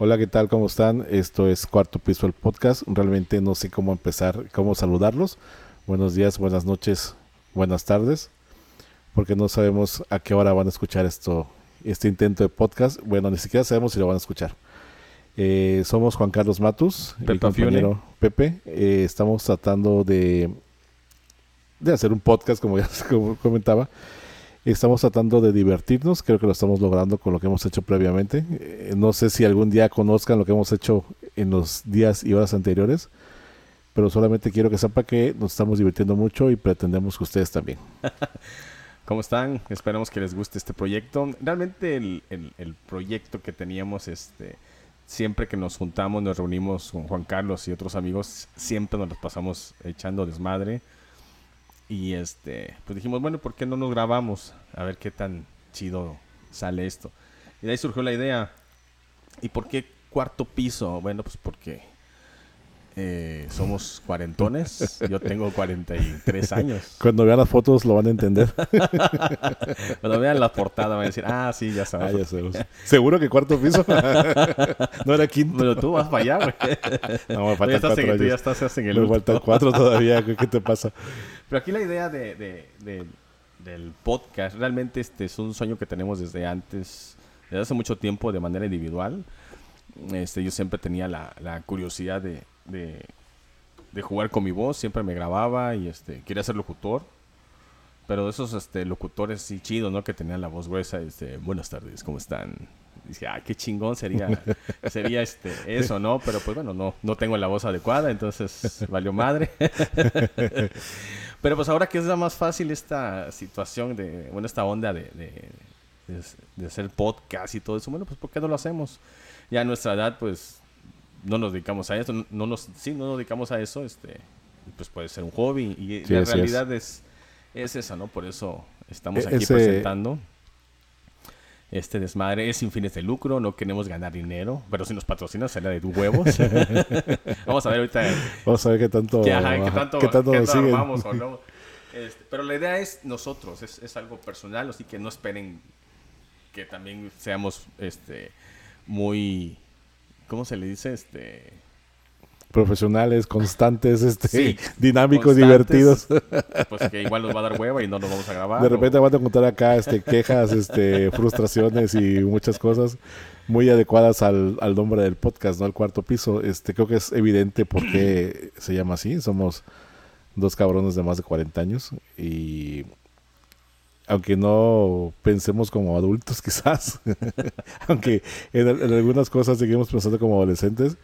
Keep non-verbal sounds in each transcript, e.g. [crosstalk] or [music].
Hola, ¿qué tal? ¿Cómo están? Esto es Cuarto Piso el Podcast. Realmente no sé cómo empezar, cómo saludarlos. Buenos días, buenas noches, buenas tardes, porque no sabemos a qué hora van a escuchar esto, este intento de podcast. Bueno, ni siquiera sabemos si lo van a escuchar. Eh, somos Juan Carlos Matus, Pepe el compañero Pepe. Eh, estamos tratando de, de hacer un podcast, como ya [laughs] como comentaba. Estamos tratando de divertirnos, creo que lo estamos logrando con lo que hemos hecho previamente. Eh, no sé si algún día conozcan lo que hemos hecho en los días y horas anteriores, pero solamente quiero que sepa que nos estamos divirtiendo mucho y pretendemos que ustedes también. [laughs] ¿Cómo están? Esperamos que les guste este proyecto. Realmente el, el- proyecto que teníamos, este, siempre que nos juntamos, nos reunimos con Juan Carlos y otros amigos, siempre nos los pasamos echando desmadre. Y este, pues dijimos, bueno, ¿por qué no nos grabamos? A ver qué tan chido sale esto. Y de ahí surgió la idea. ¿Y por qué cuarto piso? Bueno, pues porque eh, somos cuarentones. Yo tengo 43 años. Cuando vean las fotos lo van a entender. [laughs] Cuando vean la portada van a decir, ah, sí, ya Ah, sabes. ya sabemos. ¿Seguro que cuarto piso? [laughs] no era quinto. Pero tú vas para allá, güey. No, me faltan ya estás cuatro en, tú ya años. estás en el Me último. faltan cuatro todavía. ¿Qué te pasa? Pero aquí la idea de, de- de- del podcast, realmente este es un sueño que tenemos desde antes, desde hace mucho tiempo de manera individual. Este, yo siempre tenía la, la curiosidad de, jugar con mi voz, siempre me grababa y este, quería ser locutor. Pero de esos este, locutores sí chidos, ¿no? Que tenían la voz gruesa, este, buenas tardes, ¿cómo están? Dije, ah, qué chingón sería, [laughs] sería este, eso, ¿no? Pero pues bueno, no, no tengo la voz adecuada, entonces valió madre. [laughs] Pero pues ahora que es la más fácil esta situación de, bueno, esta onda de, de, de- de hacer podcast y todo eso, bueno, pues ¿por qué no lo hacemos? Ya a nuestra edad, pues, no nos dedicamos a eso, no, no nos, sí, no nos dedicamos a eso, este, pues puede ser un hobby y Sí, la es. realidad es. es esa, ¿no? Por eso estamos E- aquí ese- presentando este desmadre. Es sin fines de lucro, no queremos ganar dinero, pero si nos patrocinan será de huevos. [laughs] Vamos a ver ahorita Vamos a ver qué tanto, que, ajá, qué tanto, qué tanto qué nos tanto siguen. armamos o no. [laughs] Este, pero la idea es nosotros, es, es algo personal, así que no esperen que también seamos este muy ¿cómo se le dice? Este Profesionales, constantes, este, Sí, [laughs] dinámicos, constantes. divertidos. pues que igual nos va a dar hueva y no nos vamos a grabar. De o- repente van a encontrar acá este, quejas, este, [laughs] frustraciones y muchas cosas muy adecuadas al, al nombre del podcast, ¿no? Al cuarto piso. Este, creo que es evidente por qué [clears throat] se llama así. Somos dos cabrones de más de 40 años y aunque no pensemos como adultos [laughs] quizás, aunque en, en algunas cosas seguimos pensando como adolescentes,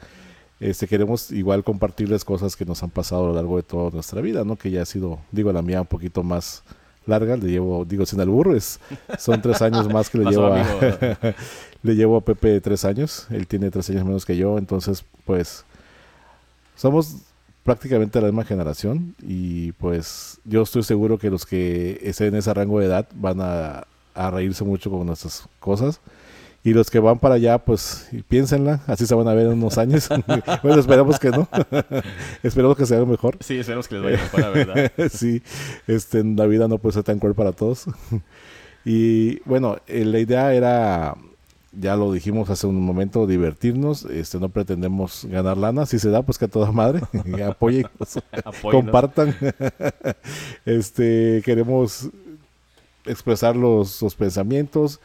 este, queremos igual compartirles cosas que nos han pasado a lo largo de toda nuestra vida, ¿no? Que ya ha sido, digo, la mía un poquito más larga, le llevo, digo, sin albur, es, son tres años más que le [laughs] llevo a, [laughs] le llevo a Pepe tres años, él tiene tres años menos que yo, entonces, pues, somos prácticamente la misma generación y pues yo estoy seguro que los que estén en ese rango de edad van a, a reírse mucho con nuestras cosas. Y los que van para allá, pues piénsenla, así se van a ver en unos años. [laughs] [laughs] bueno, esperamos que no. [laughs] esperamos que se haga mejor. Sí, esperemos que les vaya mejor, la verdad. sí, este, la vida no puede ser tan cruel para todos. y bueno, eh, la idea era, ya lo dijimos hace un momento, divertirnos. Este, no pretendemos ganar lana. Si se da, pues que a toda madre. Apoyen, compartan. este, queremos expresar los, los pensamientos.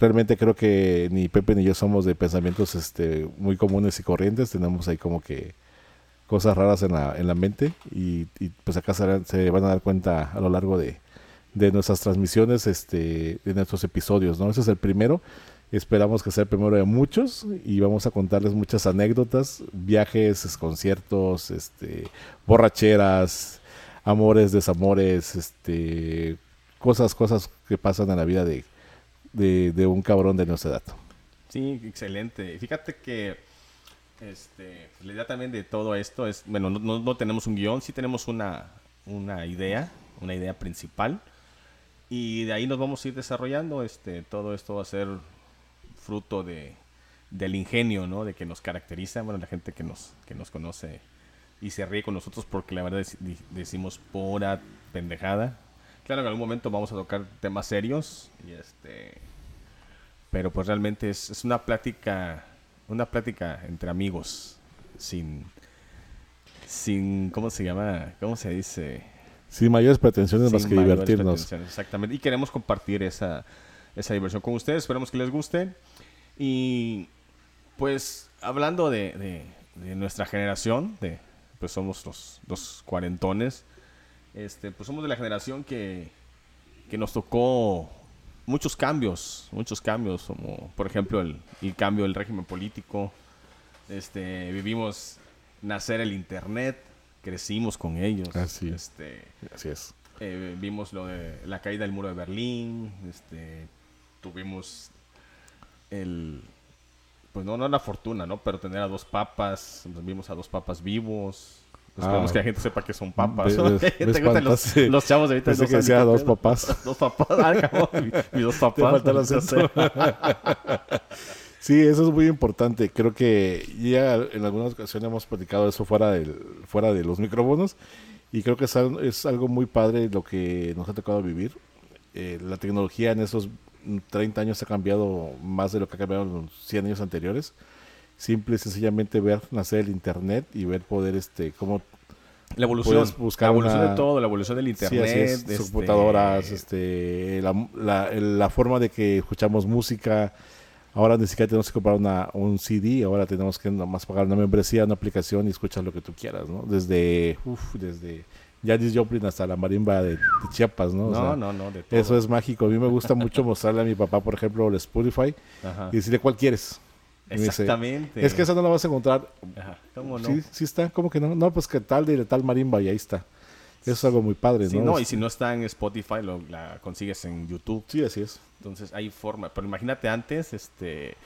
Realmente creo que ni Pepe ni yo somos de pensamientos este, muy comunes y corrientes. Tenemos ahí como que cosas raras en la, en la mente y, pues acá se, van a dar cuenta a lo largo de, de nuestras transmisiones, este, de nuestros episodios, ¿no? Ese es el primero. Esperamos que sea el primero de muchos y vamos a contarles muchas anécdotas, viajes, es- conciertos, este, borracheras, amores, desamores, este, cosas, cosas que pasan en la vida de, de, de un cabrón de nuestra edad. Sí, excelente. Fíjate que este, la idea también de todo esto es, bueno, no, no- no tenemos un guion, sí tenemos una, una idea, una idea principal. Y de ahí nos vamos a ir desarrollando. Este, todo esto va a ser fruto de, del ingenio, ¿no? De que nos caracteriza, bueno, la gente que nos, que nos conoce y se ríe con nosotros porque la verdad es- decimos pura pendejada. Claro, en algún momento vamos a tocar temas serios y este pero pues realmente es, es una plática una plática entre amigos, sin, sin, ¿cómo se llama? ¿Cómo se dice? Sin mayores pretensiones más que divertirnos. Exactamente. Y queremos compartir esa, esa diversión con ustedes. Esperamos que les guste. Y pues hablando de, de, nuestra generación, de, pues somos los, los cuarentones, este, pues somos de la generación que, que nos tocó muchos cambios, muchos cambios, como por ejemplo el, el cambio del régimen político. Este, vivimos nacer el internet, crecimos con ellos. Así, este, así es. Eh, vimos lo de la caída del muro de Berlín, este, tuvimos el, pues no, no la fortuna, ¿no? Pero tener a dos papas, vimos a dos papas vivos. Esperamos ah. que la gente sepa que son papas. [laughs] ¿Te gustan los, los, chavos de ahorita? Pensé que decía dos papás. dos papás. Ah, mi, [laughs] dos papás. sí, eso es muy importante. Creo que ya en algunas ocasiones hemos platicado eso fuera, del, fuera de los micrófonos. Y creo que es, es algo muy padre lo que nos ha tocado vivir. Eh, la tecnología en esos 30 años ha cambiado más de lo que ha cambiado en los 100 años anteriores. Simple y sencillamente ver nacer el Internet y ver poder, este, cómo la evolución, buscar la evolución de todo, la evolución del internet, sí, computadoras, este, la, la, forma de que escuchamos música. Ahora ni siquiera tenemos que comprar una, un CD, ahora tenemos que nomás pagar una membresía, una aplicación y escuchar lo que tú quieras, ¿no? Desde, uf, desde Janis Joplin hasta la marimba de, Chiapas, ¿no? no, no, no, Eso es mágico. A mí me gusta mucho mostrarle a mi papá, por ejemplo, el Spotify y decirle cuál quieres. Exactamente. es que esa no la vas a encontrar. Ajá. ¿Cómo no? Sí, sí está, ¿cómo que no? No, pues que tal de tal marimba y ahí está. Eso es algo muy padre, sí, ¿no? no y si no está en Spotify, lo, la consigues en YouTube. Sí, así es. Entonces hay forma. Pero imagínate antes, este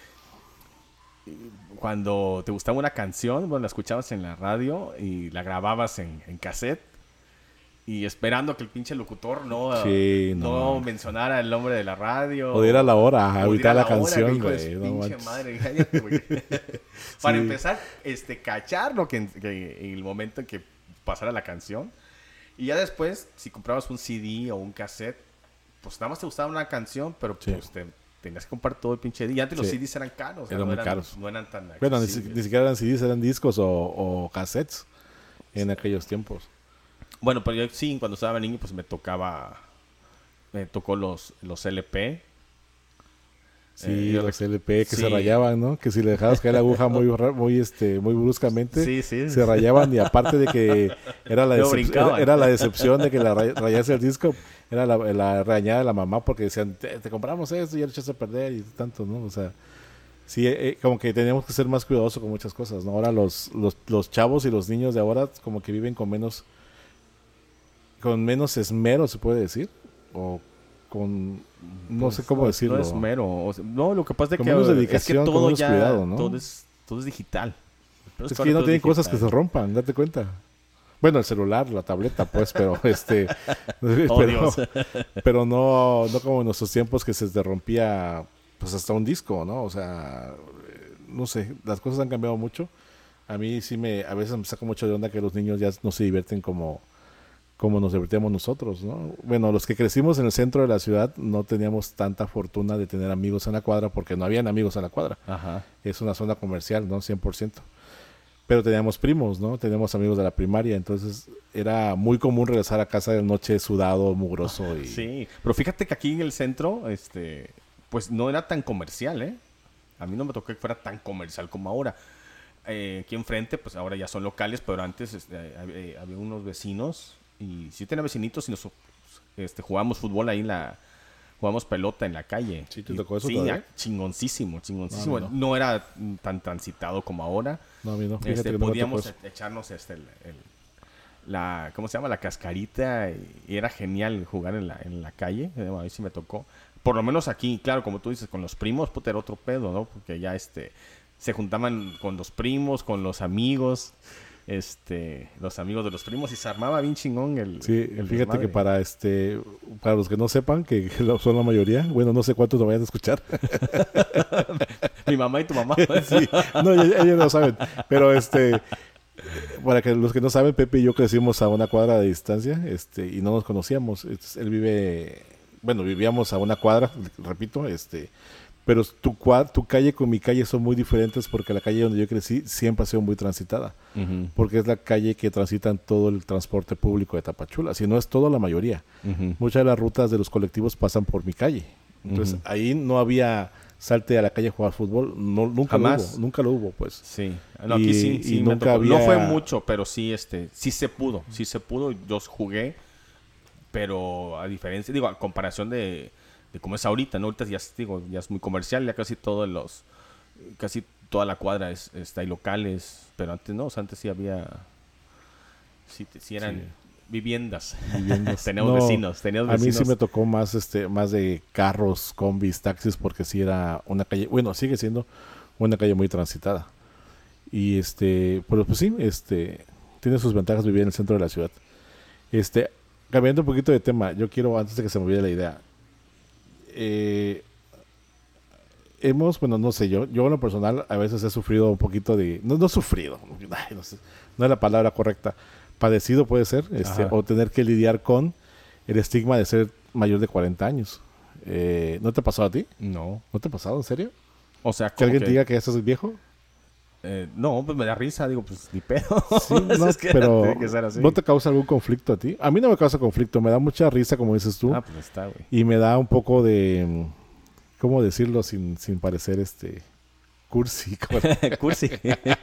cuando te gustaba una canción, bueno, la escuchabas en la radio y la grababas en, en cassette y esperando que el pinche locutor no, no. mencionara el nombre de la radio. O diera la hora, evitar la, canción, güey. pinche madre, [laughs] Para empezar, este, cachar lo que, en el momento en que pasara la canción. Y ya después, si comprabas un CD o un cassette, pues nada más te gustaba una canción, pero pues te, tenías que comprar todo el pinche día. Y antes los CDs eran caros. Eran muy caros. No eran tan Bueno, ni, siquiera eran CDs, eran discos o, o cassettes en aquellos tiempos. Bueno, pero yo sí, cuando estaba niño, pues me tocaba. Me tocó los, los LP. Sí, eh, los LP que se rayaban, ¿no? Que si le dejabas caer la aguja muy, muy, este, muy bruscamente, se rayaban y aparte de que era la, era, la decepción de que la rayase el disco, era la, la regañada de la mamá porque decían, te, compramos esto y ya lo echaste a perder y tanto, ¿no? O sea, sí, eh, eh, como que teníamos que ser más cuidadosos con muchas cosas, ¿no? Ahora los, los, los chavos y los niños de ahora como que viven con menos con menos esmero, se puede decir, o con no sé cómo decirlo. No esmero, no, lo que pasa es que, dedicación, todo ya cuidado, ¿no? todo es todo es digital. es, que no tienen cosas que se rompan, date cuenta. Bueno, el celular, la tableta, pues, pero [laughs] este, oh, pero, [laughs] pero, no, no como en nuestros tiempos que se te rompía, pues hasta un disco, ¿no? O sea, no sé, las cosas han cambiado mucho. A mí sí me, a veces me saca mucho de onda que los niños ya no se divierten como, como nos divertíamos nosotros, ¿no? Bueno, los que crecimos en el centro de la ciudad no teníamos tanta fortuna de tener amigos en la cuadra porque no habían amigos en la cuadra. Ajá. Es una zona comercial, ¿no? 100%. Pero teníamos primos, ¿no? Teníamos amigos de la primaria, entonces era muy común regresar a casa de noche sudado, mugroso y... Sí, pero fíjate que aquí en el centro, este, pues no era tan comercial, ¿eh? A mí no me tocó que fuera tan comercial como ahora. Eh, aquí enfrente, pues ahora ya son locales, pero antes este, había unos vecinos y si tenía vecinitos y nos este, jugamos fútbol ahí en la jugamos pelota en la calle. Sí, te tocó eso Sí, chingoncísimo, chingoncísimo. No, era tan transitado como ahora. No, no. Este, podíamos echarnos este el, la ¿cómo se llama? la cascarita y, era genial jugar en la en la calle. Eh, a mí sí me tocó. Por lo menos aquí, claro, como tú dices, con los primos, puta, era otro pedo, ¿no? Porque ya este se juntaban con los primos, con los amigos este los amigos de los primos y se armaba bien chingón el sí fíjate que para este para los que no sepan que [laughs] son la mayoría bueno no sé cuántos lo vayan a escuchar. [laughs] Mi mamá y tu mamá. [laughs] Sí no ellos, no saben pero este para que los que no saben Pepe y yo crecimos a una cuadra de distancia este y no nos conocíamos. Él vive bueno vivíamos a una cuadra repito este Pero tu, tu calle con mi calle son muy diferentes porque la calle donde yo crecí siempre ha sido muy transitada. Porque es la calle que transitan todo el transporte público de Tapachula. Si no es todo, la mayoría. Muchas de las rutas de los colectivos pasan por mi calle. Entonces ahí no había salte a la calle a jugar fútbol. No, nunca lo Jamás. hubo. Nunca lo hubo, pues. Sí, no, aquí sí, sí y nunca tocó. No había- fue mucho, pero sí, este, sí se pudo, sí se pudo. Yo jugué, pero a diferencia, digo, a comparación de, de cómo es ahorita, ¿no? Ahorita ya, es, digo, ya es muy comercial, ya casi todos los, casi toda la cuadra es, está hay locales, pero antes no, o sea, antes sí había, sí, eran Sí. viviendas. Viviendas. [laughs] teníamos No, vecinos, teníamos A mí vecinos. sí me tocó más este más de carros, combis, taxis porque sí era una calle, bueno, sigue siendo una calle muy transitada. Y este, pero pues sí, este tiene sus ventajas vivir en el centro de la ciudad. Este, cambiando un poquito de tema, yo quiero antes de que se me olvide la idea. Eh, hemos, bueno, no sé, yo, yo en lo personal a veces he sufrido un poquito de, no, no sufrido, [laughs] ay, no, sé, no es la palabra correcta, padecido puede ser, este, o tener que lidiar con el estigma de ser mayor de 40 años. Eh, ¿No te ha pasado a ti? No, ¿No te ha pasado, en serio? o sea, ¿Que alguien que- diga que ya estás viejo? Eh, no, pues me da risa, digo, pues ni pedo. Sí, [laughs] no, Es que pero tiene que ser así. ¿no te causa algún conflicto a ti? A mí no me causa conflicto, me da mucha risa, como dices tú, Ah, pues está, güey. y me da un poco de, ¿cómo decirlo sin, sin parecer este cursi? [laughs] [laughs] cursi,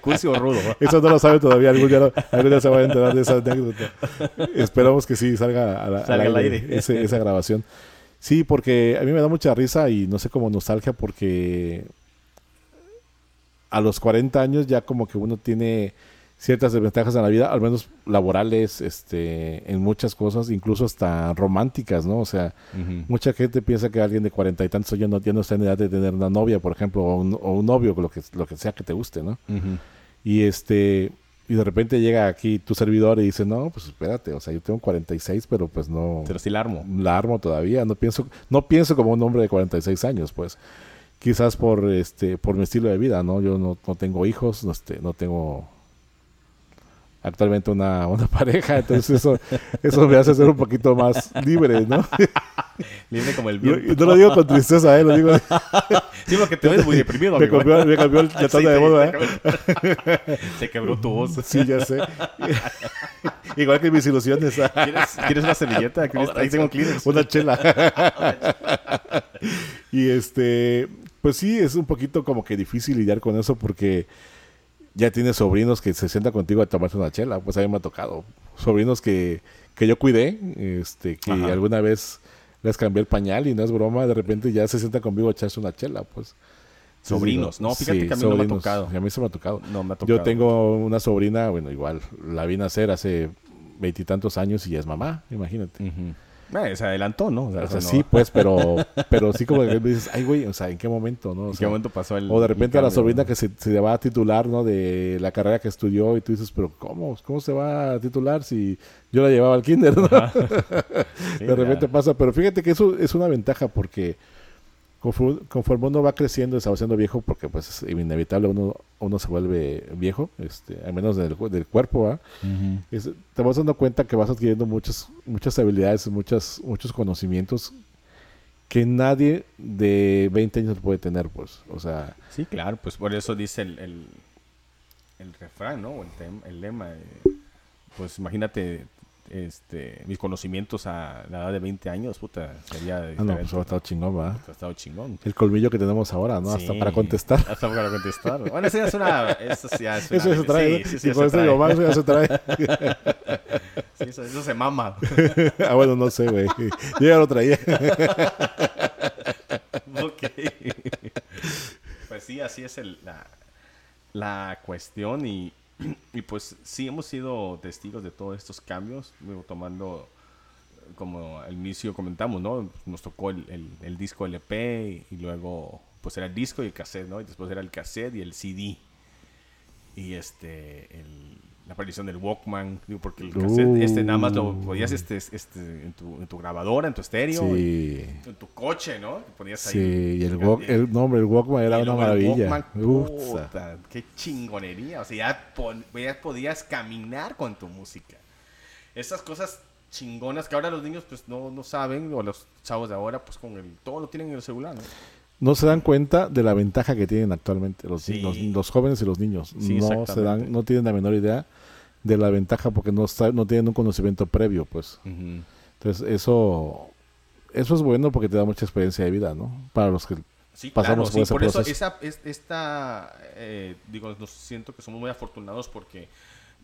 cursi o rudo. Eso no lo sabe todavía, algún día, algún día se va a enterar de esa anécdota. Esperamos que sí salga, a la- Salga al aire, aire. ese- esa grabación. Sí, porque a mí me da mucha risa y no sé cómo nostalgia porque a los 40 años ya como que uno tiene ciertas desventajas en la vida, al menos laborales, este, en muchas cosas, incluso hasta románticas, ¿no? O sea, mucha gente piensa que alguien de cuarenta y tantos ya no, ya no está en edad de tener una novia, por ejemplo, o un, o un novio, lo que, lo que sea que te guste, ¿no? Y este y de repente llega aquí tu servidor y dice, no, pues espérate, o sea, yo tengo 46, pero pues no Pero sí la armo. la armo todavía, no pienso, no pienso como un hombre de 46 años, pues. Quizás por este, por mi estilo de vida, ¿no? Yo no, no tengo hijos, no, este, no tengo actualmente una, [laughs] una pareja, entonces eso, eso me hace ser un poquito más libre, ¿no? [laughs] Libre como el viento. no lo digo con tristeza, ¿eh? Lo digo, [laughs] Sí, porque te ves muy deprimido, me amigo. cambió, me cambió el- la Sí, de moda, ¿eh? Se quebró tu voz. Sí, ya sé. Igual que mis ilusiones. ¿Quieres, ¿Quieres una servilleta? ¿Quieres- Ahí tengo Kleenex. Una chela. y este, pues sí, es un poquito como que difícil lidiar con eso porque ya tienes sobrinos que se sientan contigo a tomarse una chela. Pues a mí me ha tocado. Sobrinos que, que yo cuidé, este, que Ajá. alguna vez les cambié el pañal y no es broma, de repente ya se sientan conmigo a echarse una chela, pues. Sobrinos. No, fíjate sí, que a mí no me ha tocado. A mí se me ha tocado. No, me ha tocado. Yo tengo una sobrina, bueno, igual, la vi nacer hace veintitantos años y ya es mamá, imagínate. Ujú. Eh, se adelantó, ¿no? O sea, O sea, no- sí, pues, pero, pero sí como que dices, ay, güey, o sea, ¿en qué momento, no? O, ¿En qué momento pasó el o de repente a la sobrina que se, se va a titular, ¿no? De la carrera que estudió y tú dices, pero ¿cómo? ¿Cómo se va a titular si yo la llevaba al kinder, no? [laughs] Sí, de repente pasa, pero fíjate que eso es una ventaja porque conforme, conforme uno va creciendo y se va haciendo viejo, porque pues es inevitable, uno, uno se vuelve viejo, este, al menos del, del cuerpo, ¿ah? Ujú. es- te vas dando cuenta que vas adquiriendo muchas, muchas habilidades, muchas, muchos conocimientos que nadie de 20 años puede tener, pues. O sea, Sí, claro, pues por eso dice el, el, el refrán, ¿no? O el, tem- el lema. eh, pues imagínate, este, mis conocimientos a la edad de 20 años, puta, sería ah, no, pues ha estado chingón, ¿va? Ha estado chingón. El colmillo que tenemos ahora, ¿no? Hasta para contestar. Hasta para contestar. Bueno, eso ya es una... Eso ya es [laughs] una- Eso ya se trae, Sí, ¿no? sí, sí, y ya con se este trae. Ya se trae. [laughs] Sí, eso, eso se mama. [laughs] ah, bueno, no sé, güey. Yo ya lo traía. ok. Pues sí, así es el- la, la cuestión y, [clears throat] y pues sí hemos sido testigos de todos estos cambios, tomando, eh, como al inicio comentamos, ¿no? Nos tocó el, el- el disco LP y luego pues era el disco y el cassette, ¿no? Y después era el cassette y el CD. Y este, el- la aparición del Walkman, porque el cassette, este nada más lo podías este, este, en, tu, en tu grabadora, en tu estéreo, Sí. en tu coche, ¿no? Que ponías ahí. Sí, y el, walk, el nombre, el Walkman era una maravilla. Walkman, puta, qué chingonería. O sea, ya, pon- ya podías caminar con tu música. Esas cosas chingonas que ahora los niños pues no, no saben, o los chavos de ahora, pues con el todo lo tienen en el celular, ¿no? no se dan cuenta de la ventaja que tienen actualmente los, Sí. los, los jóvenes y los niños. Sí, no se dan, no tienen la menor idea de la ventaja porque no sa- no tienen un conocimiento previo, pues. Entonces, eso eso es bueno porque te da mucha experiencia de vida, ¿no? Para los que Sí, pasamos claro, por sí, ese por eso esa, es- esta, eh, digo, nos siento que somos muy afortunados porque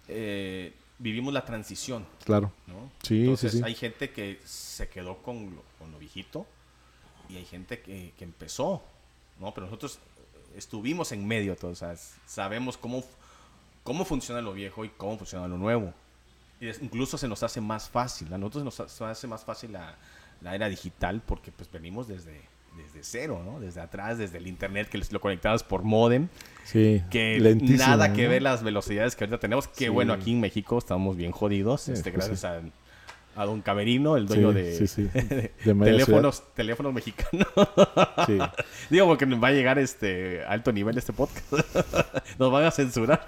eh, vivimos la transición, claro. ¿no? Sí, Entonces sí, sí. hay gente que se quedó con lo, con lo viejito y hay gente que, que empezó, ¿no? Pero nosotros estuvimos en medio, sea, sabemos cómo, cómo funciona lo viejo y cómo funciona lo nuevo. Y es- incluso se nos hace más fácil, a nosotros nos ha- se nos hace más fácil la, la era digital porque pues venimos desde, desde cero, ¿no? Desde atrás, desde el internet que lo conectabas por modem, Sí, que nada que ¿no? ver las velocidades que ahorita tenemos, que Sí. bueno, aquí en México estamos bien jodidos, Sí, este, pues gracias a, a don Camerino, el dueño Sí, de, sí, sí. de [laughs] De media teléfonos, teléfonos mexicanos. [laughs] Digo, porque nos va a llegar este alto nivel este podcast. [laughs] nos van a censurar.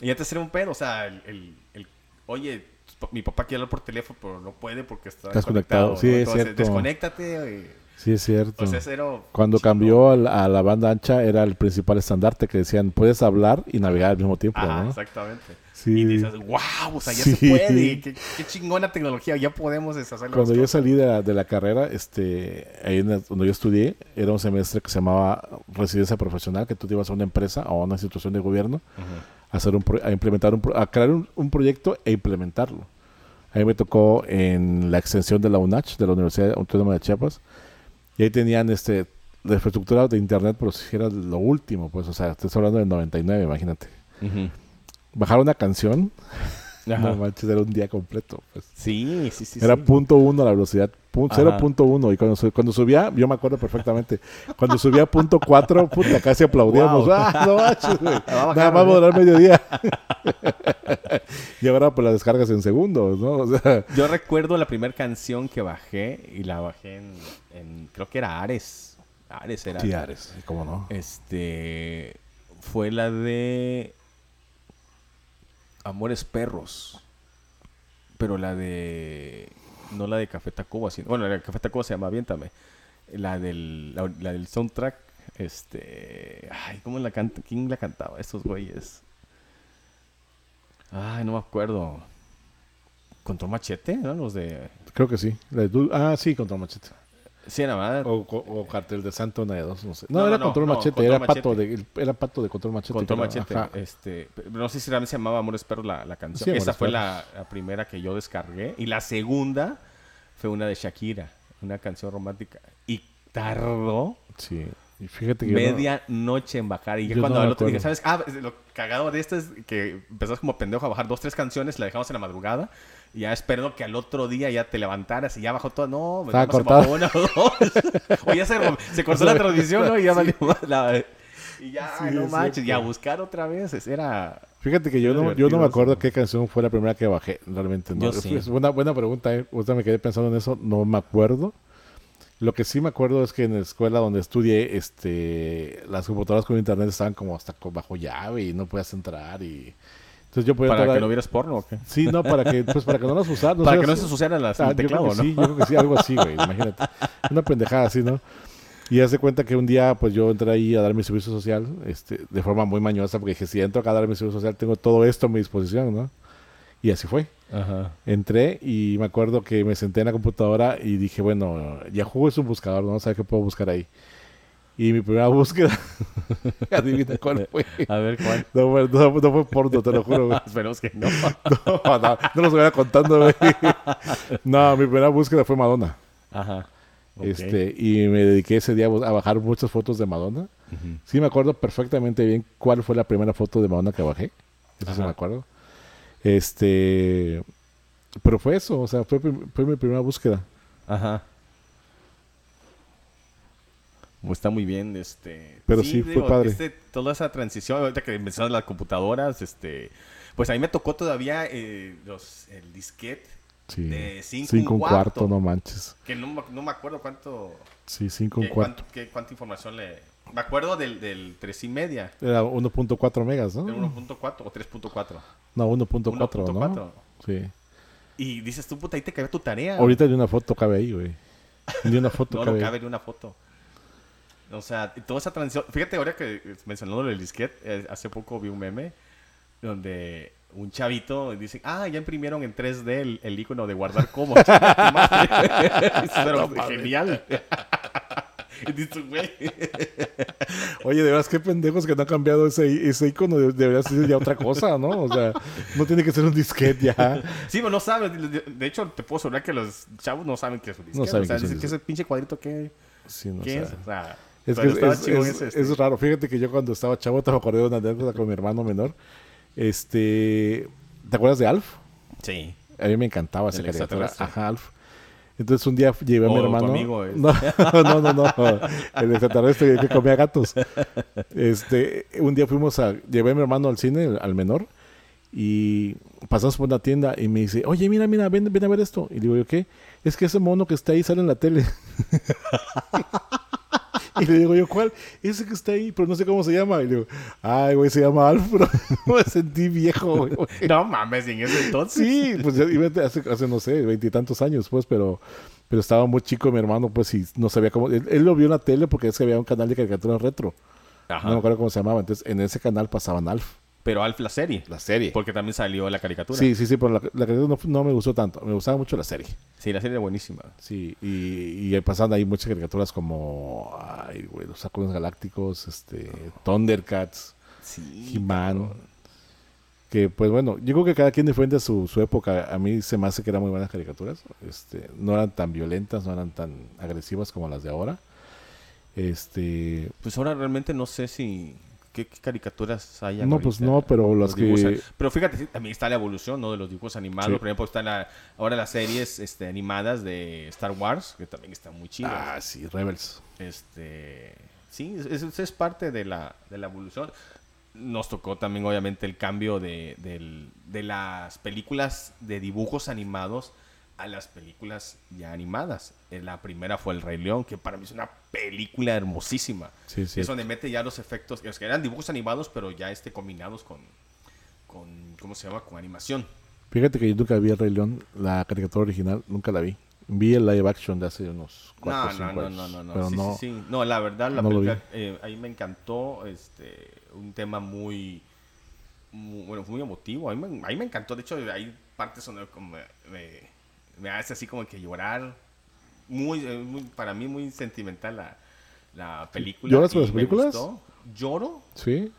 y antes era un pedo, o sea, el, el- el- oye, mi papá quiere hablar por teléfono, pero no puede porque está Estás conectado. Sí, ¿no? es Entonces, desconéctate. eh, Sí, es cierto. O sea, ese era Cuando cambió a la, a la banda ancha era el principal estandarte que decían, puedes hablar y navegar al mismo tiempo, Ajá, ¿no? exactamente. Sí. Y dices, wow, o sea, ya Sí. se puede. Qué, qué chingona tecnología, ya podemos deshacer Cuando yo salí de la, de la carrera, este, ahí donde yo estudié, era un semestre que se llamaba residencia profesional, que tú te ibas a una empresa o a una institución de gobierno a, hacer un pro- a implementar un, a crear un, un proyecto e implementarlo. A mí me tocó en la extensión de la UNACH, de la Universidad Autónoma de Chiapas, y ahí tenían este la infraestructura de internet, pero si era lo último, pues, o sea, estoy hablando del 99, imagínate. Bajar una canción, Ajá. no manches, era un día completo. Pues. Sí, sí, sí. Era sí. punto uno la velocidad, pu- Ajá. 0.1 y cuando, su- cuando subía, yo me acuerdo perfectamente, cuando subía a punto 4, puta, casi aplaudíamos. Wow. ¡Ah, no manches, güey! Nada más va a durar medio día. [laughs] y ahora pues las descargas en segundos, ¿no? O sea, Yo recuerdo la primera canción que bajé y la bajé en, en- creo que era Ares. Ares era. sí, Ares, ¿cómo no? Este fue la de Amores Perros. Pero la de no la de Café Tacuba, sino bueno, la de Café Tacuba se llama Aviéntame. La del la, la del soundtrack este, ay, ¿cómo la canta? ¿Quién la cantaba? Estos güeyes. Ay, no me acuerdo. Control Machete, ¿no? Los de Creo que sí. La de ah, sí, Control Machete. Sí. O, o Cartel de Santo, una de dos, no sé. No, No, era no, Control no, Machete, Control era, pato de, el- era pato de Control Machete. Control. Machete. Ajá. Este, no sé si realmente se llamaba Amores Perros la, la canción. Sí, Amores Esa fue la, la primera que yo descargué. Y la segunda fue una de Shakira, una canción romántica. Y tardó Sí. Y fíjate que media noche en bajar. Y ya Yo cuando al otro dije. ¿sabes? Ah, lo cagado de esto es que empezás como pendejo a bajar dos, tres canciones, la dejamos en la madrugada. Ya esperando que al otro día ya te levantaras y ya bajó todo. No, Estaba nada más se una o dos. o ya se, cortó la [laughs] transmisión, ¿no? Y ya valió más la- Y ya, Sí, no es manches, y a buscar otra vez. Era. Fíjate que yo no, yo no me acuerdo qué canción fue la primera que bajé, realmente. No. Yo sí. Es una buena pregunta, eh. Me quedé pensando en eso, no me acuerdo. Lo que sí me acuerdo es que en la escuela donde estudié, este, las computadoras con internet estaban como hasta bajo llave y no podías entrar y entonces yo podía Para que no vieras porno o qué? Sí, no, para que pues para que no las usaran. Para sé, que no se ensuciaran las Ah, el yo creo teclado, que ¿no? Sí, yo creo que sí, algo así, güey, imagínate. Una pendejada así, ¿no? Y hace cuenta que un día, pues yo entré ahí a dar mi servicio social, este, de forma muy mañosa, porque dije, si entro acá a dar mi servicio social, tengo todo esto a mi disposición, ¿no? Y así fue. Ajá. Entré y me acuerdo que me senté en la computadora y dije, bueno, Yahoo es un buscador, ¿no? ¿Sabes qué puedo buscar ahí? Y mi primera búsqueda, [laughs] adivina cuál [laughs] fue. A ver cuál. No, fue- no, no fue porno, te lo juro, güey. [laughs] Esperemos que no. No, no, no lo estuviera contando, güey. No, mi primera búsqueda fue Madonna. Ajá. Este, y me dediqué ese día a a bajar muchas fotos de Madonna. Ujú. Sí me acuerdo perfectamente bien cuál fue la primera foto de Madonna que bajé. Eso sí me acuerdo. Este, pero fue eso, o sea, fue, fue mi primera búsqueda. Ajá. Pues está muy bien, este. Pero sí, fue padre. este, toda esa transición, ahorita que mencionas las computadoras, este. Pues a mí me tocó todavía eh, los, el disquete, Sí. De cinco cinco un un cuarto, cuarto. no manches. que no, no me acuerdo cuánto. Sí, cinco un qué, cuarto. cuánto- qué- cuánta información le. Me acuerdo del, del 3 y media. Era 1.4 megas, ¿no? Era 1.4 o 3.4. No, 1.4, ¿no? 1.4. Sí. Y dices tú, puta, ahí te cabe tu tarea. Ahorita ni una foto cabe ahí, güey. Ni una foto [laughs] no, cabe no cabe ni una foto. O sea, toda esa transición. Fíjate, ahora que mencionando el disquete, eh, hace poco vi un meme donde un chavito dice, ah, ya imprimieron en 3D el, el icono de guardar como. [laughs] [laughs] Pero genial. [laughs] Oye, de veras, qué pendejos que no han cambiado ese, ese icono. de- Debería ser ya otra cosa, ¿no? O sea, no tiene que ser un disquete ya. Sí, pero no sabes. De hecho, te puedo asegurar que los chavos no saben qué es un disquete. No saben o sea, qué es que ese pinche cuadrito, ¿qué, Sí, no, qué es? O sea, Es que este. raro. Fíjate que yo cuando estaba chavo te acordé de una anécdota con mi hermano menor. Este, ¿te acuerdas de Alf? Sí. A mí me encantaba esa ¿El caricatura. Ajá, Alf. Entonces un día llevé a mi Oh, tu hermano. amigo [laughs] es. No, no, no, no. El extraterrestre que comía gatos. Este, un día fuimos a. Llevé a mi hermano al cine, al menor. Y pasamos por una tienda y me dice, oye, mira, mira, ven, ven a ver esto. Y digo yo, ¿qué? Es que ese mono que está ahí sale en la tele. [laughs] y le digo yo, ¿cuál? Ese que está ahí, pero no sé cómo se llama. Y le digo, ay, güey, se llama Alf, pero [laughs] me sentí viejo, güey. No mames, en ese entonces. Sí, pues hace, hace, no sé, veintitantos años, pues, pero, pero estaba muy chico mi hermano, pues, y no sabía cómo. Él, él lo vio en la tele porque es que había un canal de caricaturas retro. Ajá. No me acuerdo cómo se llamaba. Entonces, en ese canal pasaban Alf, Pero Alf la serie. la serie. Porque también salió la caricatura. Sí, sí, sí, pero la, la caricatura no, no me gustó tanto. Me gustaba mucho la serie. Sí, la serie era buenísima. Sí, y, y pasaban ahí muchas caricaturas como, ay, güey, los Halcones Galácticos, este, Thundercats, Sí. He-Man. Que pues bueno, yo creo que cada quien diferente a su, su época. A mí se me hace que eran muy buenas caricaturas. Este, no eran tan violentas, no eran tan agresivas como las de ahora. Este, Pues ahora realmente no sé si... ¿Qué, qué caricaturas hay no, pues no, pero las que... dibujos- Pero fíjate, también está la evolución, ¿no? De los dibujos animados. Sí. Por ejemplo, están la- ahora las series este, animadas de Star Wars, que también están muy chidas. Ah, sí, Rebels. Este, sí, es, es- es parte de la, de la evolución. Nos tocó también, obviamente, el cambio de, del- de las películas de dibujos animados a las películas ya animadas. Eh, La primera fue El Rey León, que para mí es una película hermosísima. Sí, sí. Es donde mete ya los efectos, que eran dibujos animados, pero ya este combinados con, con ¿cómo se llama? Con animación. Fíjate que yo nunca vi el Rey León, la caricatura original, nunca la vi. Vi el live action de hace unos cuatro No, no, no, no, no, no. Pero sí, no, sí. No, la verdad, la no película, eh, ahí me encantó, este, un tema muy, mu- bueno, muy emotivo. A mí, me, a mí me encantó. De hecho, hay partes donde como me, me- hace así como que llorar. Muy, eh, muy- para mí muy sentimental la, la película. ¿Lloras con y las películas? gustó. ¿Lloro? ¿Sí?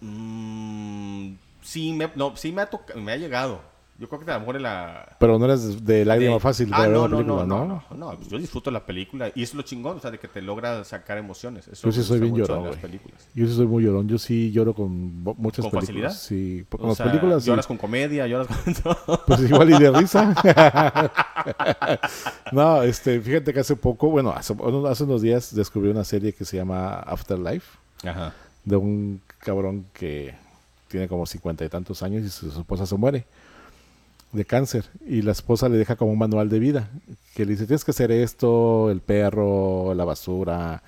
Mm, sí, me, no, sí me ha, toca- me ha llegado. Yo creo que a lo mejor en la... Pero no eres de lágrima de- fácil Ah, para ver no, la no, película, no, ¿no? no, no, no, pues yo disfruto la película y es lo chingón, o sea, de que te logra sacar emociones. Eso Yo sí soy bien llorón, las películas. Yo sí soy muy llorón. Yo sí lloro con muchas ¿Con películas. facilidad? Sí, con O las sea, películas sí. lloras con comedia, lloras con [laughs] todo. Pues igual y de risa. [laughs] no, este, fíjate que hace poco, bueno, hace, hace unos días descubrí una serie que se llama Afterlife, Ajá. de un cabrón que tiene como cincuenta y tantos años y su esposa se muere de cáncer y la esposa le deja como un manual de vida que le dice tienes que hacer esto, el perro, la basura,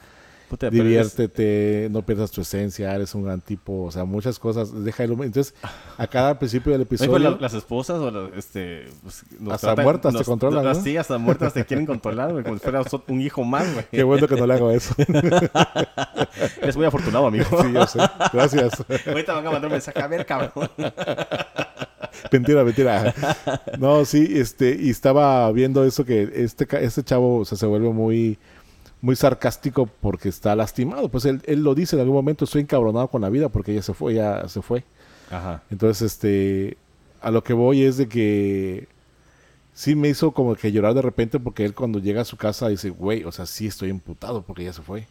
Puta, es- diviértete, no pierdas tu esencia, eres un gran tipo, o sea, muchas cosas, deja el entonces a cada principio del Oye, pues, episodio la- las esposas o las, este, pues, nos Hasta muertas te controlan, ¿no? Sí, hasta muertas te quieren controlar, güey, como si fueras un hijo más, güey. Qué bueno que no le hago eso. [laughs] Eres muy afortunado, amigo. Sí, yo sé. Gracias. Ahorita van a mandar un mensaje, a ver, cabrón. Mentira, mentira. No, sí, este, y estaba viendo eso que este, este chavo o sea, se vuelve muy, muy sarcástico porque está lastimado. Pues él, él lo dice en algún momento, estoy encabronado con la vida porque ella se fue, ya se fue. Ajá. Entonces, este, a lo que voy es de que sí me hizo como que llorar de repente porque él cuando llega a su casa dice, güey, o sea, sí estoy imputado porque ella se fue.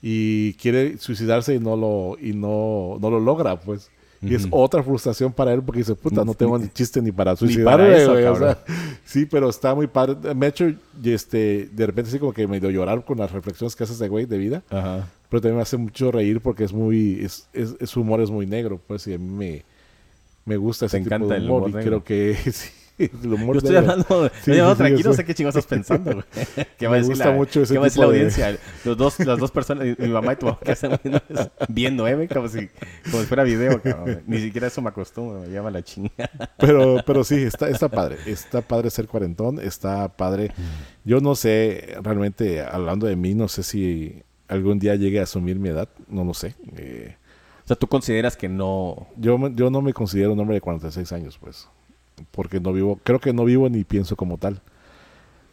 Y quiere suicidarse y no lo, y no, no lo logra, pues. Y es otra frustración para él porque dice, puta, no tengo [laughs] ni chiste ni para para suicidarme, eso, güey", o cabrón. sea, [laughs] sí, pero está muy padre. Me ha hecho, y este, de repente así como que medio llorar con las reflexiones que hace ese güey de vida Ajá. pero también me hace mucho reír porque es muy es, es- su humor es muy negro pues y a mí me, me gusta ese Te tipo encanta de el humor, humor y negro. creo que [laughs] sí, humor [laughs] Yo estoy hablando, [laughs] Sí, sí, tranquilo, sé qué chingos estás pensando, güey. [laughs] ¿Qué va a decir gusta la, mucho ese ¿qué va a decir la de- audiencia? Los dos, las dos personas, mi mamá y tu mamá que están viendo, viendo, eh, como si, como si fuera video, cabrón. Ni siquiera eso me acostumbro, me llama la chinga. pero pero sí está está padre está padre ser cuarentón está padre yo no sé realmente hablando de mí no sé si algún día llegue a asumir mi edad, no lo sé. Eh, o sea, tú consideras que no... yo, yo no me considero un hombre de 46 años, pues. Porque no vivo, creo que no vivo ni pienso como tal.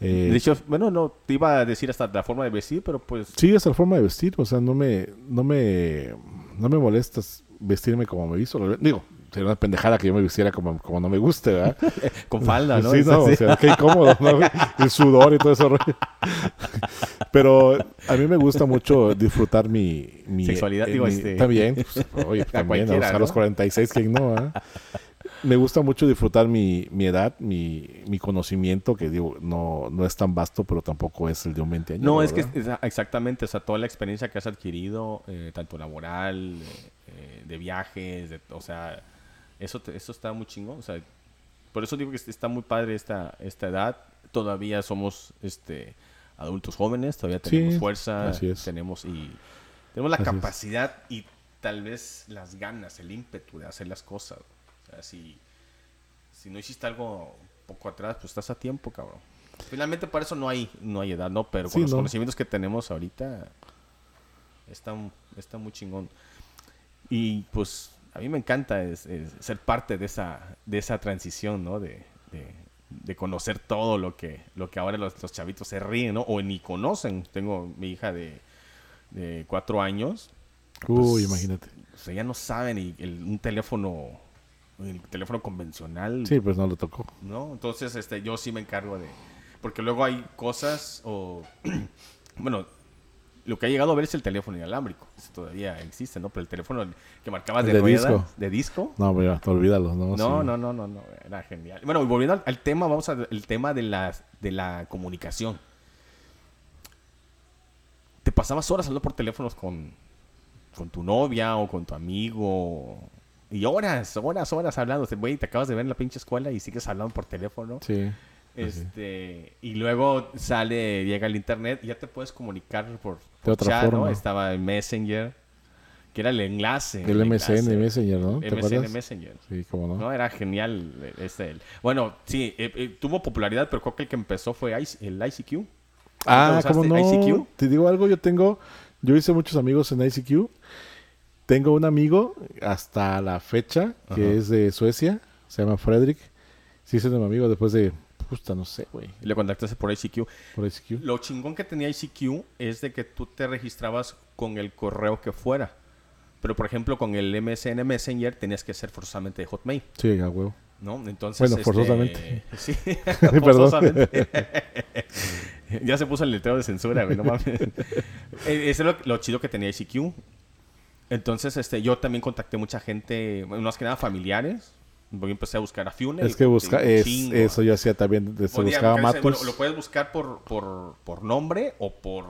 Eh, De hecho, bueno, no, te iba a decir hasta la forma de vestir, pero pues... Sí, es la forma de vestir, o sea, no me, no me, no me molestas vestirme como me visto. Digo, sería una pendejada que yo me vistiera como, como no me guste, ¿verdad? [laughs] Con falda, ¿no? Sí, no, o sea, qué incómodo, ¿no? [laughs] El sudor y todo eso. Pero a mí me gusta mucho disfrutar mi... mi Sexualidad, eh, digo, mi- este- También, pues, oye, [laughs] también, a los, cualquiera, a los ¿no? 46, ¿quién no? ah? Me gusta mucho disfrutar mi, mi edad, mi, mi conocimiento, que digo, no, no es tan vasto, pero tampoco es el de un 20 años. No, es que es- exactamente, o sea, toda la experiencia que has adquirido, eh, tanto laboral, eh, eh, de viajes, de- o sea, eso, te- eso está muy chingón, o sea, por eso digo que está muy padre esta, esta edad, todavía somos este adultos jóvenes, todavía tenemos Sí, fuerza, tenemos y tenemos la Así es. capacidad y tal vez las ganas, el ímpetu de hacer las cosas. Sea, si, si no hiciste algo poco atrás, pues estás a tiempo, cabrón. Finalmente para eso no hay, no hay edad, ¿no? Pero con Sí, los no. conocimientos que tenemos ahorita, está, está muy chingón. Y pues a mí me encanta es- es ser parte de esa, de esa transición, ¿no? De, de- de conocer todo lo que, lo que ahora los, los chavitos se ríen, ¿no? O ni conocen. Tengo mi hija de, de cuatro años. Uy, pues, imagínate. O sea, ya no saben y el- un teléfono, el teléfono convencional, Sí, pues no lo tocó. ¿no? Entonces, este, yo sí me encargo de, porque luego hay cosas o, [clears throat] bueno, lo que ha llegado a ver es el teléfono inalámbrico, Ese todavía existe, ¿no? Pero el teléfono que marcabas de, de ruedas, disco. de disco, No, mira, olvídalo, ¿no? no, Sí. no, no, no, no, era genial. Bueno, y volviendo al, al tema, vamos al tema de la, de la comunicación. Te pasabas horas hablando por teléfonos con, con tu novia o con tu amigo. Y horas, horas, horas hablando. Güey, te acabas de ver en la pinche escuela y sigues hablando por teléfono. Sí. Este, y luego sale, llega el internet y ya te puedes comunicar por, por otra chat, ¿no? forma. Estaba en Messenger, que era el enlace. El MSN, enlace. Messenger, ¿no? ¿Te MSN acuerdas? Messenger. Sí, cómo no. No, era genial eh, este. el- Bueno, sí, eh, eh, tuvo popularidad, pero creo que el que empezó fue IC- el ICQ. Ah, ¿Nunca ¿cómo no? ICQ? Te digo algo, yo tengo, yo hice muchos amigos en ICQ. Tengo un amigo hasta la fecha que Ajá. es de Suecia, se llama Frederick. Sí, es mi amigo después de, puta, no sé, güey, le contactaste por ICQ. por ICQ. Lo chingón que tenía ICQ es de que tú te registrabas con el correo que fuera. Pero, por ejemplo, con el MSN Messenger tenías que ser forzosamente de Hotmail, Sí, a huevo. ¿no? Entonces, Bueno, este, forzosamente. [laughs] Sí, [laughs] forzosamente. [laughs] ya se puso el letrero de censura, güey, no mames. Eh, Eso es lo, lo chido que tenía ICQ. Entonces, este, yo también contacté mucha gente, bueno, más que nada familiares. Yo empecé a buscar a Fiona. Es que busca, es, eso yo hacía también, se Podía buscaba buscarse- bueno, Matus. lo puedes buscar por, por, por nombre o por,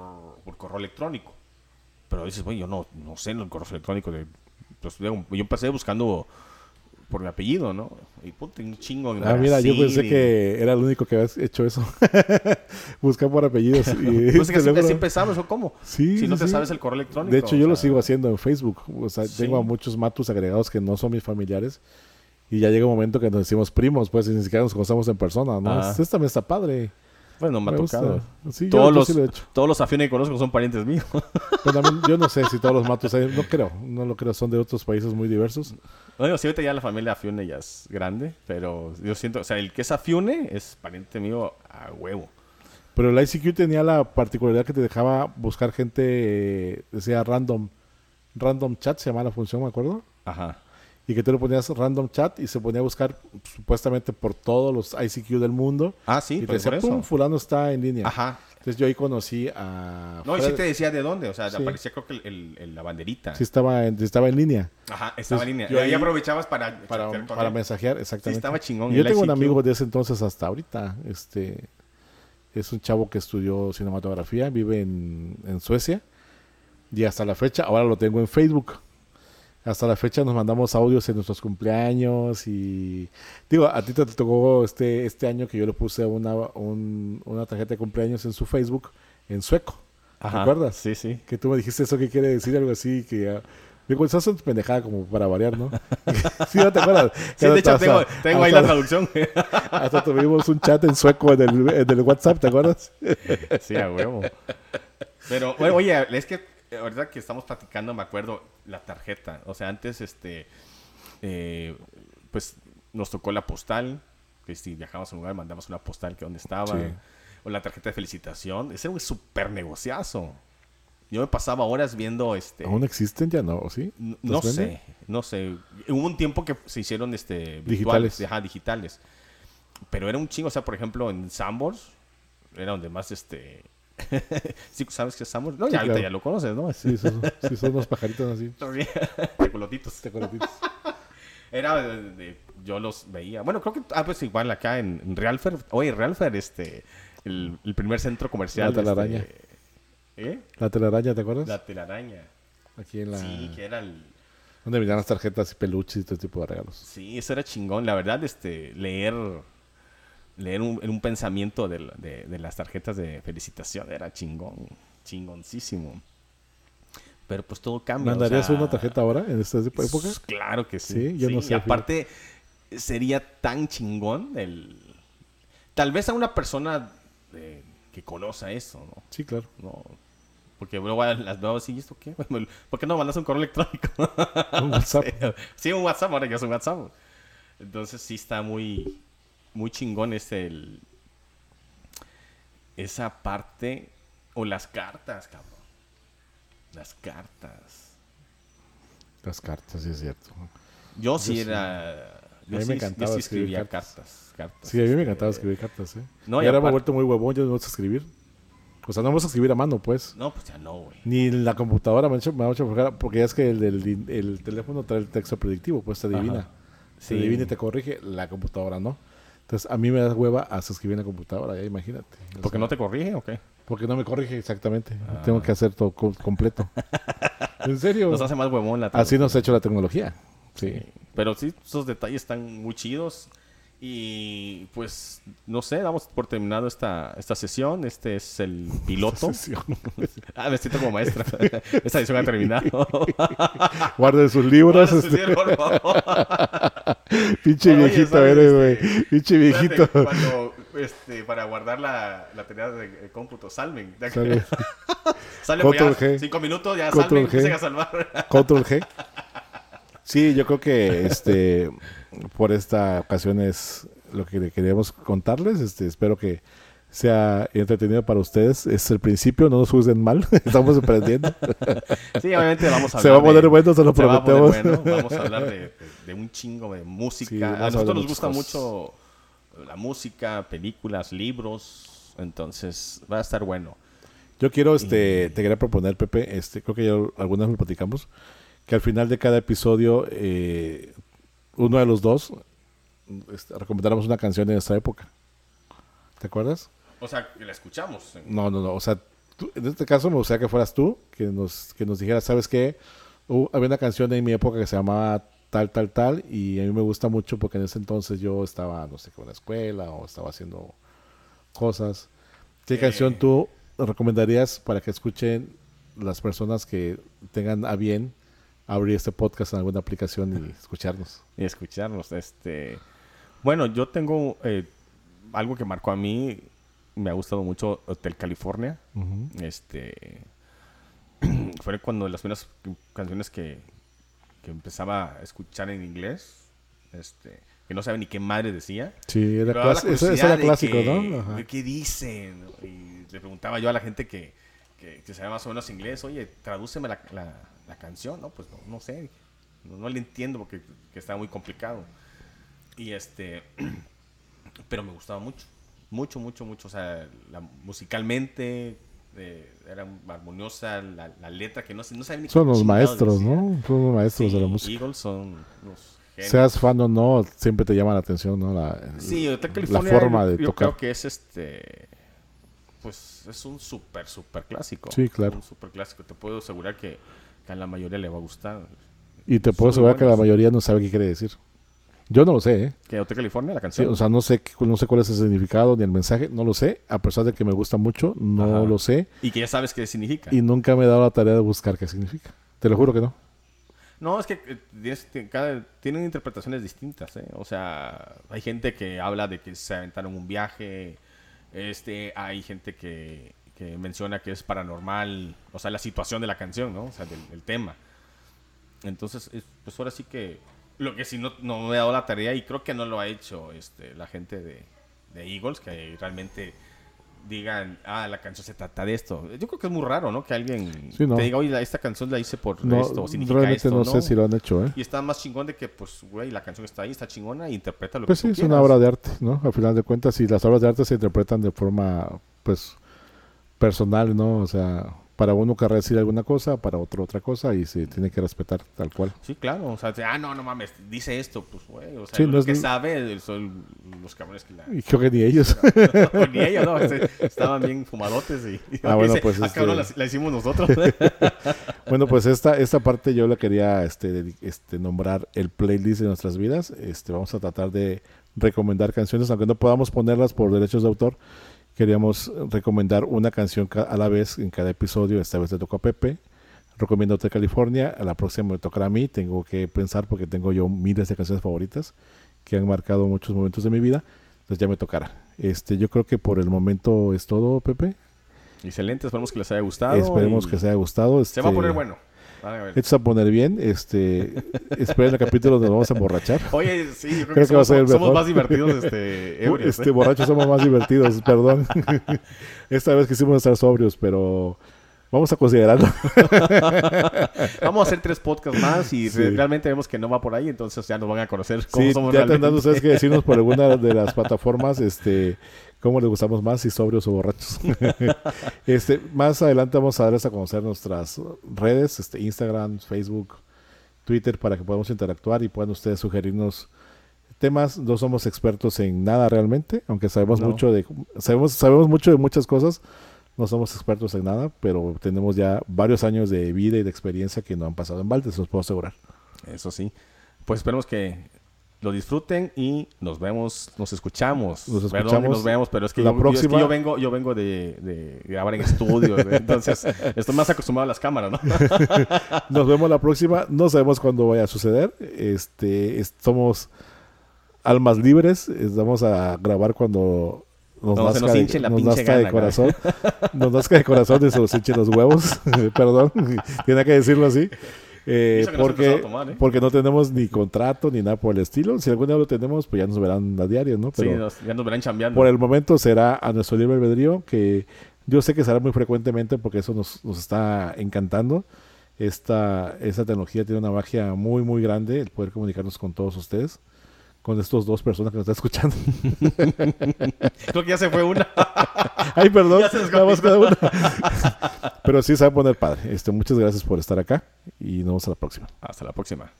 por correo electrónico. Pero dices, bueno, yo no, no sé el correo electrónico. De, pues, yo empecé buscando por mi apellido, ¿no? Y puta, un chingo. en Ah, mira, yo Brasil pensé y- que era el único que habías hecho eso. [laughs] Buscar por apellidos. Y [laughs] Pues es que teléfono. así empezamos, ¿o cómo? Sí, si no sí, te sabes el correo electrónico. De hecho, yo lo sea, sigo haciendo en Facebook. O sea, Sí. tengo a muchos matus agregados que no son mis familiares. Y ya llega un momento que nos decimos primos, pues, y ni siquiera nos conocemos en persona, ¿no? Ajá. Esto también está padre. Bueno, me, ha tocado. Sí, Todos, los, sí lo he hecho. todos los afines que conozco son parientes míos. [laughs] Pero también, yo no sé si todos los matus, hay- no creo, no lo creo, son de otros países muy diversos. Bueno, sí, ahorita ya la familia Afiune ya es grande, pero yo siento, o sea, el que es Afiune es pariente mío a huevo. Pero el ICQ tenía la particularidad que te dejaba buscar gente, eh, decía random, random chat, se llama la función, me acuerdo. Ajá. Y que tú le ponías random chat y se ponía a buscar supuestamente por todos los ICQ del mundo. Ah, sí, y te pues por decía, eso. pum, fulano está en línea. Ajá. Entonces yo ahí conocí a... No, y sí te decía de dónde, o sea, te Sí. aparecía creo que el, la banderita. sí estaba en, sí estaba en línea Ajá, estaba en línea. yo Y ahí aprovechabas para, para, para mensajear, exactamente. estaba chingón, Y yo tengo un amigo de ese entonces hasta ahorita. Este es un chavo que estudió cinematografía, vive en, en Suecia. Y hasta la fecha, ahora lo tengo en Facebook. Hasta la fecha nos mandamos audios en nuestros cumpleaños y digo, a ti te tocó este este año que yo le puse una un- una tarjeta de cumpleaños en su Facebook en sueco. Ajá. ¿Te acuerdas? Sí, sí. Que tú me dijiste eso que quiere decir algo así que ah, Digo, es pendejada como para variar, ¿no? [laughs] sí, ¿no te acuerdas? Sí, de hecho Hasta- tengo, tengo ahí la traducción. [laughs] Hasta tuvimos un chat en sueco en el, en el WhatsApp, ¿te acuerdas? sí, a huevo. Pero, oye, es que ahorita que estamos platicando, me acuerdo la tarjeta. O sea, antes, este, eh, pues nos tocó la postal, que si viajábamos a un lugar mandamos una postal que donde estaba. Sí. O la tarjeta de felicitación. Ese era un súper negociazo. Yo me pasaba horas viendo este. ¿Aún existen ya no? ¿O ¿Sí? n- ¿Los No sé, no sé. Hubo un tiempo que se hicieron este Digitales. virtuales, ajá, digitales. Pero era un chingo, o sea, por ejemplo, en Sambors era donde más este [laughs] ¿Sí sabes qué es? No, Sí, ya ahorita claro. ya lo conoces, ¿no? Sí, son, sí, son unos pajaritos así. [laughs] Tecolotitos. Tecolotitos. Era de, de- yo los veía. Bueno, creo que ah pues igual acá en, en Realfer, oye, Realfer este el, el primer centro comercial La telaraña. este, ¿Eh? La telaraña, ¿te acuerdas? La telaraña. Aquí en la... Sí, que era el Donde vendían las tarjetas y peluches y todo tipo de regalos. Sí, eso era chingón. La verdad, este, leer, leer un, un pensamiento de, de- de las tarjetas de felicitación era chingón, chingoncísimo. Pero pues todo cambia. o ¿Mandarías sea, una tarjeta ahora en esta época? s- Claro que sí. Sí, yo no sí, sé, Y aparte, sería tan chingón el... Tal vez a una persona que conoce eso, ¿no? Sí, claro. No, porque luego las veo así, ¿y esto qué? [laughs] ¿Por qué no mandas un correo electrónico? [laughs] Un WhatsApp. [laughs] Sí, un WhatsApp, ahora ya es un WhatsApp. Entonces sí está muy, muy chingón ese, el- esa parte, o las cartas, cabrón. Las cartas. Las cartas, sí es cierto. Yo sí sí. era... Yo A mí sí, me yo encantaba sí escribir escribía cartas. cartas. cartas, Sí, a mí me este, encantaba escribir cartas, ¿eh? No, y ahora me he vuelto muy huevón, yo no gusta escribir. O sea, no me gusta escribir a mano, pues. No, pues ya no, güey. Ni la computadora me ha hecho, me ha hecho porque ya es que el, el teléfono trae el texto predictivo, pues te adivina. Sí. adivina y te corrige, la computadora no. Entonces, a mí me da hueva hasta escribir en la computadora, ya imagínate. ¿Porque no te corrige o qué? Porque no me corrige exactamente. Ah. Tengo que hacer todo co- completo. [laughs] ¿En serio? Nos hace más huevón la Así nos ha hecho la tecnología. Sí. Pero sí, esos detalles están muy chidos. Y pues, no sé, damos por terminado esta, esta sesión. Este es el piloto. Sesión. [laughs] ah, me siento como maestra. [laughs] esta edición ha terminado. [laughs] Guarden sus libros. Sí, este, por favor. pinche Oye, viejito ¿sabes, eres, güey. este, Pinche viejito. Cuando, este, para guardar la, la tarea de, de cómputo, salven. Sale. Sale pues ya, Control G. cinco minutos, ya Control salven, G. a salvar. Control G. Sí, yo creo que este por esta ocasión es lo que queríamos contarles. Este, espero que sea entretenido para ustedes. Es el principio, no nos juzguen mal. [laughs] Estamos aprendiendo. [laughs] Sí, obviamente vamos a hablar Se va a poner de- bueno, se lo se va a poner prometemos. bueno. Vamos a hablar de, [laughs] un chingo de música. Sí, a nosotros nos gusta cosas. mucho la música, películas, libros. Entonces va a estar bueno. Yo quiero, este, te quería proponer, Pepe, este, creo que ya algunas lo platicamos, que al final de cada episodio, eh, uno de los dos, este, recomendáramos una canción de nuestra época. ¿Te acuerdas? O sea, que la escuchamos. No, no, no. O sea, tú- en este caso me gustaría que fueras tú, que nos, que nos dijeras, ¿sabes qué? Hubo- había una canción en mi época que se llamaba tal, tal, tal, y a mí me gusta mucho porque en ese entonces yo estaba, no sé, con la escuela o estaba haciendo cosas. ¿Qué Eh. canción tú recomendarías para que escuchen las personas que tengan a bien abrir este podcast en alguna aplicación y [laughs] escucharnos? Y escucharnos. Este, bueno, yo tengo eh, algo que marcó a mí. Me ha gustado mucho Hotel California. Ujú. Este [clears throat] fue cuando las primeras canciones que, que empezaba a escuchar en inglés, este, que no sabía ni qué madre decía. Sí, era daba la clas- eso, era clásico, que- ¿no? Ajá. de ¿Qué dicen? Y le preguntaba yo a la gente que, que, que sabía más o menos inglés, oye, tradúceme la, la, la canción, ¿no? Pues no, no sé, no, no le entiendo porque que estaba muy complicado. Y este, [clears throat] pero me gustaba mucho, mucho, mucho, mucho, o sea, la- musicalmente eh, era armoniosa, la, la letra que no, sé- no sabía ni qué Son los maestros. ¿no? Son los maestros de la música. Eagles son los genios. Seas fan o no, siempre te llama la atención, ¿no? La, Sí, la California. forma yo- de yo tocar. creo que es este. Pues es un súper, súper clásico. Sí, claro. Un súper clásico. Te puedo asegurar que, que a la mayoría le va a gustar. Y te puedo asegurar que la mayoría no sabe qué quiere decir. Yo no lo sé, ¿eh? ¿Que Hotel California, la Sí, canción? o sea, no sé, no sé cuál es el significado ni el mensaje, no lo sé. A pesar de que me gusta mucho, no Ajá. lo sé. y que ya sabes qué significa. Y nunca me he dado la tarea de buscar qué significa. Te lo juro que no. No, es que eh, cada- tienen interpretaciones distintas, ¿eh? O sea, hay gente que habla de que se aventaron un viaje. Este, hay gente que, que menciona que es paranormal, o sea, la situación de la canción, ¿no? O sea, del, el tema. Entonces, es- pues ahora sí que lo que sí no, no me he dado la tarea y creo que no lo ha hecho este, la gente de, de Eagles, que realmente digan, ah, la canción se trata de esto. Yo creo que es muy raro, ¿no? Que alguien Sí, no. te diga, oye, esta canción la hice por No, esto, o significa realmente esto, no, sé si lo han hecho, ¿eh? Y está más chingón de que, pues, güey, la canción está ahí, está chingona, y interpreta lo Pues que sí, tú es una obra de arte, ¿no? Al final de cuentas, y las obras de arte se interpretan de forma, pues, personal, ¿no? O sea, para uno querrá decir alguna cosa, para otro otra cosa, y se tiene que respetar tal cual. Sí, claro. O sea, ah, no, no mames, dice esto, pues, güey. O sea, Sí, lo no es que ni- sabe son los cabrones que la. Y creo que ni ellos. [laughs] Ni ellos, ¿no? Este, estaban bien fumadotes y. Ah, bueno, dice, pues, ah, cabrón, este- la, la hicimos nosotros. [laughs] bueno, pues esta, esta parte yo la quería este, este, nombrar el playlist de nuestras vidas. Este, vamos a tratar de recomendar canciones, aunque no podamos ponerlas por derechos de autor. Queríamos recomendar una canción ca- a la vez en cada episodio. Esta vez le tocó a Pepe. Recomiendo Hotel California. A la próxima me tocará a mí. Tengo que pensar porque tengo yo miles de canciones favoritas que han marcado muchos momentos de mi vida. Entonces ya me tocará. Este, yo creo que por el momento es todo, Pepe. Excelente, esperemos que les haya gustado. Esperemos y que se haya gustado. Se va a Este, poner bueno. Ver. esto a poner bien. Este, [laughs] esperen el capítulo donde nos vamos a emborrachar. Oye, sí, yo creo, Creo que, que va a somos, ser el somos más divertidos este, [laughs] ebrios. Este, ¿eh? borrachos somos más divertidos, perdón. [laughs] Esta vez quisimos estar sobrios, pero vamos a considerarlo. Vamos a hacer tres podcasts más y Sí. re- realmente vemos que no va por ahí, entonces ya nos van a conocer cómo Sí, somos ya realmente. ustedes que decirnos por alguna de las plataformas, este, cómo les gustamos más, si sobrios o borrachos. [laughs] este, más adelante vamos a darles a conocer nuestras redes, este, Instagram, Facebook, Twitter, para que podamos interactuar y puedan ustedes sugerirnos temas. No somos expertos en nada realmente, aunque sabemos No. mucho de, sabemos, sabemos mucho de muchas cosas. No somos expertos en nada, pero tenemos ya varios años de vida y de experiencia que no han pasado en balde, se los puedo asegurar. Eso sí. Pues esperemos que lo disfruten y nos vemos, nos escuchamos. Nos Perdón escuchamos nos vemos, pero es que, la yo, yo- es que próxima. yo vengo, yo vengo de, de grabar en estudio, ¿eh? entonces [laughs] estoy más acostumbrado a las cámaras, ¿no? [laughs] Nos vemos la próxima. No sabemos cuándo vaya a suceder. Este, es- somos almas libres. Es- Vamos a grabar cuando nos se nazca, nos de- hinche la nos pinche nazca de gana, corazón. nos nazca de corazón y se nos hinchen los huevos. [laughs] Perdón, tiene que decirlo así. Eh, porque, tomar, ¿eh? porque no tenemos ni contrato ni nada por el estilo. Si algún día lo tenemos, pues ya nos verán a diario, ¿no? sí, Pero nos- ya nos verán chambeando. por el momento será a nuestro libre albedrío, que yo sé que será muy frecuentemente porque eso nos, nos está encantando. Esta, esta tecnología tiene una magia muy, muy grande, el poder comunicarnos con todos ustedes, con estos dos personas que nos están escuchando. [laughs] Creo que ya se fue una. [laughs] Ay, perdón, Ya se nos nada más cada una. [laughs] Pero sí se va a poner padre. Este, muchas gracias por estar acá y nos vemos a la próxima. Hasta la próxima.